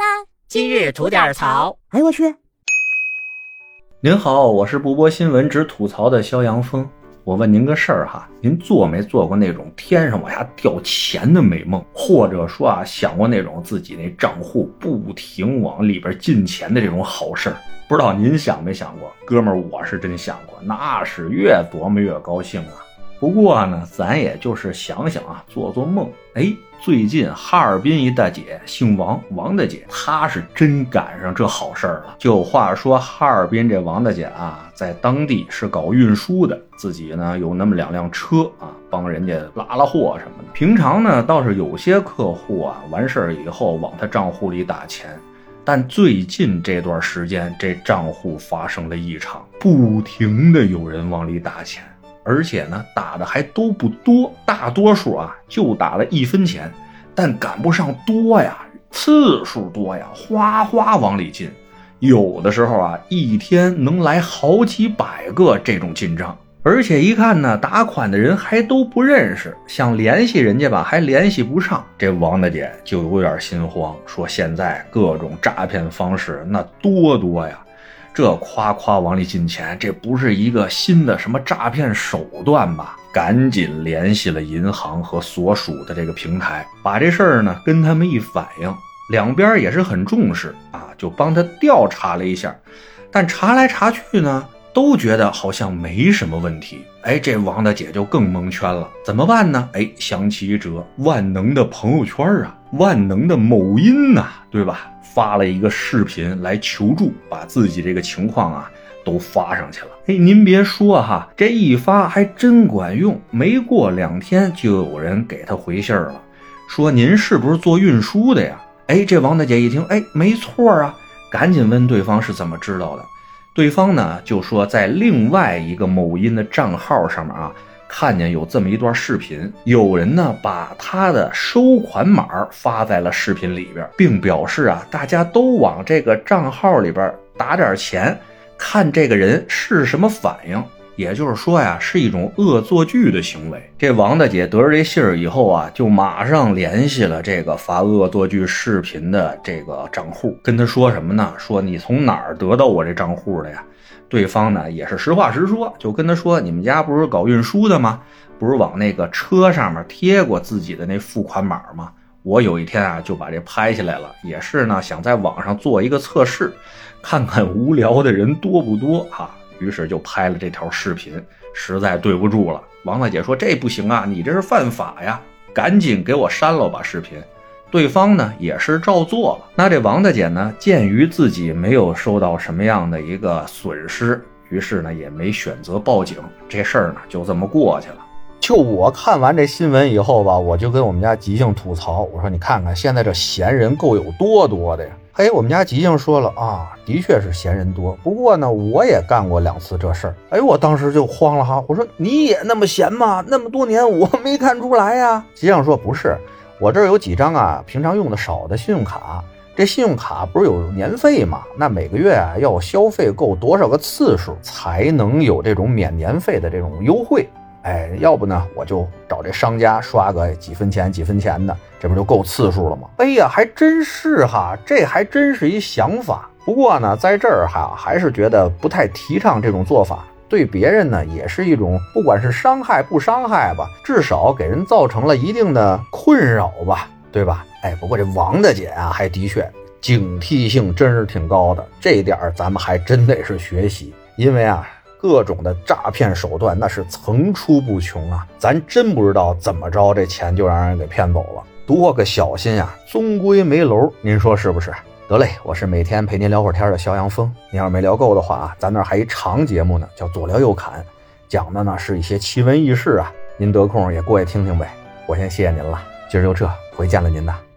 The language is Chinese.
啦！今日吐点槽。哎呦我去！您好，我是不播新闻只吐槽的肖阳峰。我问您个事儿哈，您做没做过那种天上往下掉钱的美梦，或者说啊，想过那种自己那账户不停往里边进钱的这种好事儿？不知道您想没想过？哥们儿，我是真想过，那是越琢磨越高兴啊。不过呢，咱也就是想想啊，做做梦。哎，最近哈尔滨一大姐姓王，王大姐，她是真赶上这好事儿了。就话说哈尔滨这王大姐啊，在当地是搞运输的，自己呢有那么两辆车啊，帮人家拉拉货什么的。平常呢倒是有些客户啊，完事儿以后往她账户里打钱，但最近这段时间，这账户发生了异常，不停的有人往里打钱。而且呢，打的还都不多，大多数啊就打了一分钱，但赶不上多呀，次数多呀，哗哗往里进，有的时候啊，一天能来好几百个这种进账，而且一看呢，打款的人还都不认识，想联系人家吧，还联系不上，这王大姐就有点心慌，说现在各种诈骗方式那多多呀。这夸夸往里进钱，这不是一个新的什么诈骗手段吧？赶紧联系了银行和所属的这个平台，把这事儿呢跟他们一反映，两边也是很重视啊，就帮他调查了一下。但查来查去呢，都觉得好像没什么问题。哎，这王大姐就更蒙圈了，怎么办呢？哎，想起一则万能的朋友圈啊，万能的某音呐，对吧？发了一个视频来求助，把自己这个情况啊都发上去了。哎，您别说哈，这一发还真管用。没过两天，就有人给他回信儿了，说您是不是做运输的呀？哎，这王大姐一听，哎，没错啊，赶紧问对方是怎么知道的。对方呢就说在另外一个某音的账号上面啊。看见有这么一段视频，有人呢把他的收款码发在了视频里边，并表示啊，大家都往这个账号里边打点钱，看这个人是什么反应。也就是说呀，是一种恶作剧的行为。这王大姐得知这信儿以后啊，就马上联系了这个发恶作剧视频的这个账户，跟他说什么呢？说你从哪儿得到我这账户的呀？对方呢也是实话实说，就跟他说：“你们家不是搞运输的吗？不是往那个车上面贴过自己的那付款码吗？我有一天啊就把这拍下来了，也是呢想在网上做一个测试，看看无聊的人多不多哈。于是就拍了这条视频。实在对不住了，王大姐说这不行啊，你这是犯法呀，赶紧给我删了吧视频。”对方呢也是照做了。那这王大姐呢，鉴于自己没有受到什么样的一个损失，于是呢也没选择报警。这事儿呢就这么过去了。就我看完这新闻以后吧，我就跟我们家吉庆吐槽，我说你看看现在这闲人够有多多的呀。哎，我们家吉庆说了啊，的确是闲人多。不过呢，我也干过两次这事儿。哎，我当时就慌了哈，我说你也那么闲吗？那么多年我没看出来呀。吉庆说不是。我这儿有几张啊，平常用的少的信用卡。这信用卡不是有年费吗？那每个月啊要消费够多少个次数才能有这种免年费的这种优惠？哎，要不呢我就找这商家刷个几分钱几分钱的，这不就够次数了吗？哎呀，还真是哈，这还真是一想法。不过呢，在这儿哈还是觉得不太提倡这种做法。对别人呢，也是一种不管是伤害不伤害吧，至少给人造成了一定的困扰吧，对吧？哎，不过这王大姐啊，还的确警惕性真是挺高的，这一点咱们还真得是学习，因为啊，各种的诈骗手段那是层出不穷啊，咱真不知道怎么着这钱就让人给骗走了，多个小心呀，终归没楼，您说是不是？得嘞，我是每天陪您聊会儿天的肖阳峰。您要是没聊够的话啊，咱那还一长节目呢，叫左聊右侃，讲的呢是一些奇闻异事啊。您得空也过去听听呗。我先谢谢您了，今儿就这，回见了您呐。